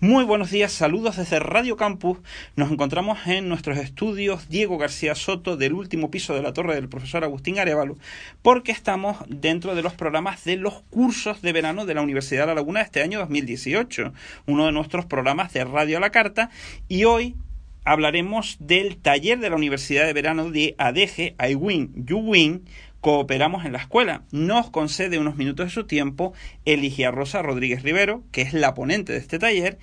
Muy buenos días, saludos desde Radio Campus. Nos encontramos en nuestros estudios Diego García Soto del último piso de la torre del profesor Agustín Arevalo, porque estamos dentro de los programas de los cursos de verano de la Universidad de La Laguna de este año 2018, uno de nuestros programas de Radio a la Carta, y hoy hablaremos del taller de la Universidad de Verano de ADEGE, I Win, You Win, Cooperamos en la escuela. Nos concede unos minutos de su tiempo Eligia Rosa Rodríguez Rivero, que es la ponente de este taller,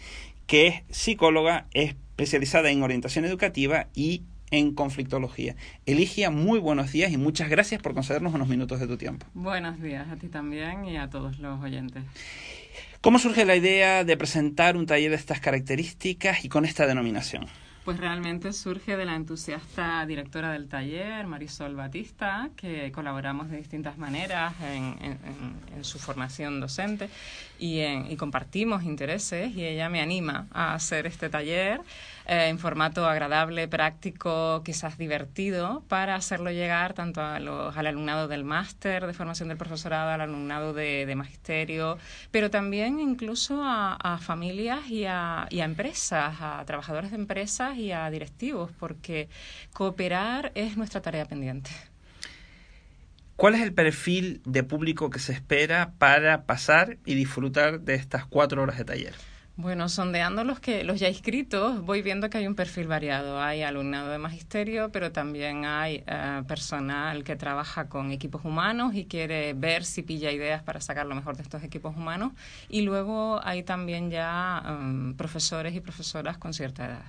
que es psicóloga especializada en orientación educativa y en conflictología. Eligia, muy buenos días y muchas gracias por concedernos unos minutos de tu tiempo. Buenos días a ti también y a todos los oyentes. ¿Cómo surge la idea de presentar un taller de estas características y con esta denominación? Pues realmente surge de la entusiasta directora del taller, Marisol Batista, que colaboramos de distintas maneras en, su formación docente y, y compartimos intereses y ella me anima a hacer este taller eh, en formato agradable, práctico, quizás divertido, para hacerlo llegar tanto a los, al alumnado del máster de formación del profesorado, al alumnado de, magisterio, pero también incluso a, familias y a, y a empresas, a trabajadores de empresas y a directivos, porque cooperar es nuestra tarea pendiente. ¿Cuál es el perfil de público que se espera para pasar y disfrutar de estas cuatro horas de taller? Bueno, sondeando los que los ya inscritos, voy viendo que hay un perfil variado. Hay alumnado de magisterio, pero también hay eh, personal que trabaja con equipos humanos y quiere ver si pilla ideas para sacar lo mejor de estos equipos humanos. Y luego hay también ya em, profesores y profesoras con cierta edad.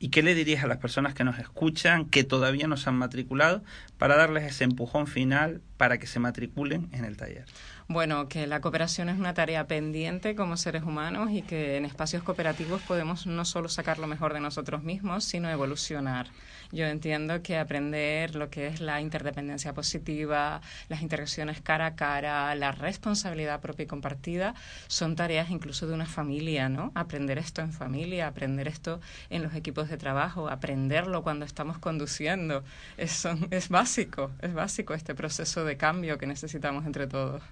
¿Y qué le dirías a las personas que nos escuchan, que todavía no se han matriculado, para darles ese empujón final para que se matriculen en el taller? Bueno, que la cooperación es una tarea pendiente como seres humanos y que en espacios cooperativos podemos no solo sacar lo mejor de nosotros mismos, sino evolucionar. Yo entiendo que aprender lo que es la interdependencia positiva, las interacciones cara a cara, la responsabilidad propia y compartida, son tareas incluso de una familia, ¿no? Aprender esto en familia, aprender esto en los equipos de trabajo, aprenderlo cuando estamos conduciendo. Es, es básico, es básico este proceso de cambio que necesitamos entre todos.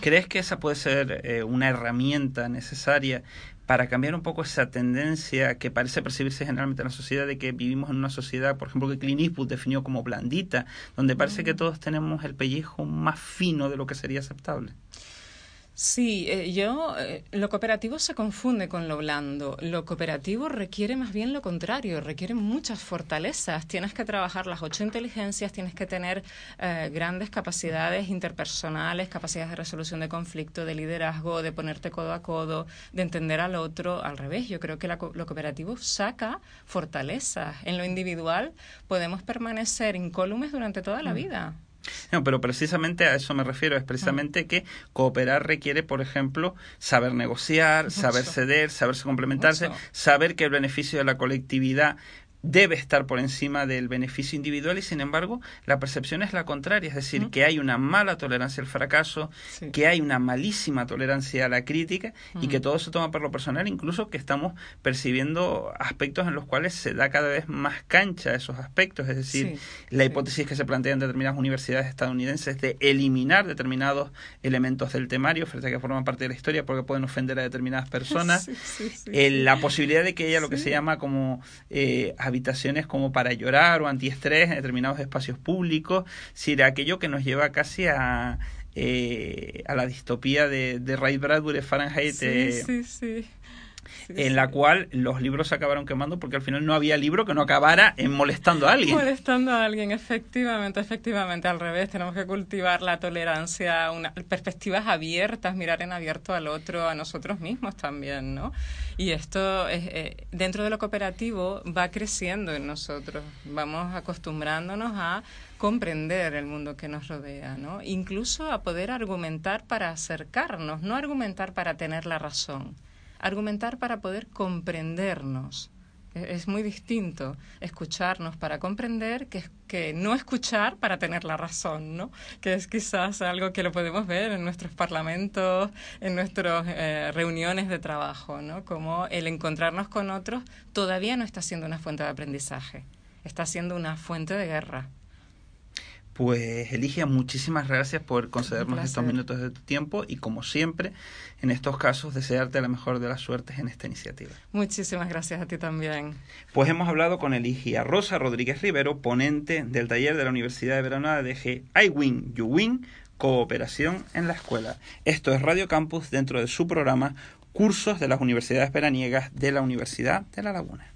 ¿Crees que esa puede ser eh, una herramienta necesaria para cambiar un poco esa tendencia que parece percibirse generalmente en la sociedad de que vivimos en una sociedad, por ejemplo, que Clint Eastwood definió como blandita, donde parece que mm. todos tenemos el pellejo más fino de lo que sería aceptable. Sí, eh, yo, eh, lo cooperativo se confunde con lo blando. Lo cooperativo requiere más bien lo contrario, requiere muchas fortalezas. Tienes que trabajar las ocho inteligencias, tienes que tener eh, grandes capacidades interpersonales, capacidades de resolución de conflicto, de liderazgo, de ponerte codo a codo, de entender al otro. Al revés, yo creo que lo cooperativo saca fortalezas. En lo individual podemos permanecer incólumes durante toda la mm. vida. No, pero precisamente a eso me refiero, es precisamente que cooperar requiere, por ejemplo, saber negociar, saber ceder, saberse complementarse, saber que el beneficio de la colectividad debe estar por encima del beneficio individual y sin embargo la percepción es la contraria, es decir, que hay una mala tolerancia al fracaso, que hay una malísima tolerancia a la crítica y que todo se toma por lo personal, incluso que estamos percibiendo aspectos en los cuales se da cada vez más cancha a esos aspectos, es decir, la hipótesis que se plantea en determinadas universidades estadounidenses de eliminar determinados elementos del temario frente a que forman parte de la historia porque pueden ofender a determinadas personas, eh, la posibilidad de que haya lo que se llama como eh, habitaciones como para llorar o antiestrés en determinados espacios públicos, si aquello que nos lleva casi a, eh, a la distopía de, de Ray Bradbury, Fahrenheit. Sí, eh, sí, sí en la cual los libros se acabaron quemando porque al final no había libro que no acabara en molestando a alguien. Molestando a alguien, efectivamente, efectivamente, al revés, tenemos que cultivar la tolerancia, una, perspectivas abiertas, mirar en abierto al otro, a nosotros mismos también, ¿no? Y esto, es, eh, dentro de lo cooperativo, va creciendo en nosotros, vamos acostumbrándonos a comprender el mundo que nos rodea, ¿no? Incluso a poder argumentar para acercarnos, no argumentar para tener la razón, argumentar para poder comprendernos. E, es muy distinto escucharnos para comprender que, que no escuchar para tener la razón, ¿no? Que es quizás algo que lo podemos ver en nuestros parlamentos, en nuestras eh, reuniones de trabajo, ¿no? Como el encontrarnos con otros todavía no está siendo una fuente de aprendizaje, está siendo una fuente de guerra. Pues Eligia, muchísimas gracias por concedernos estos minutos de tu tiempo y como siempre, en estos casos, desearte la mejor de las suertes en esta iniciativa. Muchísimas gracias a ti también. Pues hemos hablado con Eligia Rosa Rodríguez Rivero, ponente del taller de la Universidad de Verano ADG I Win, You Win, Cooperación en la Escuela. Esto es Radio Campus dentro de su programa Cursos de las Universidades Veraniegas de la Universidad de La Laguna.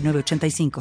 85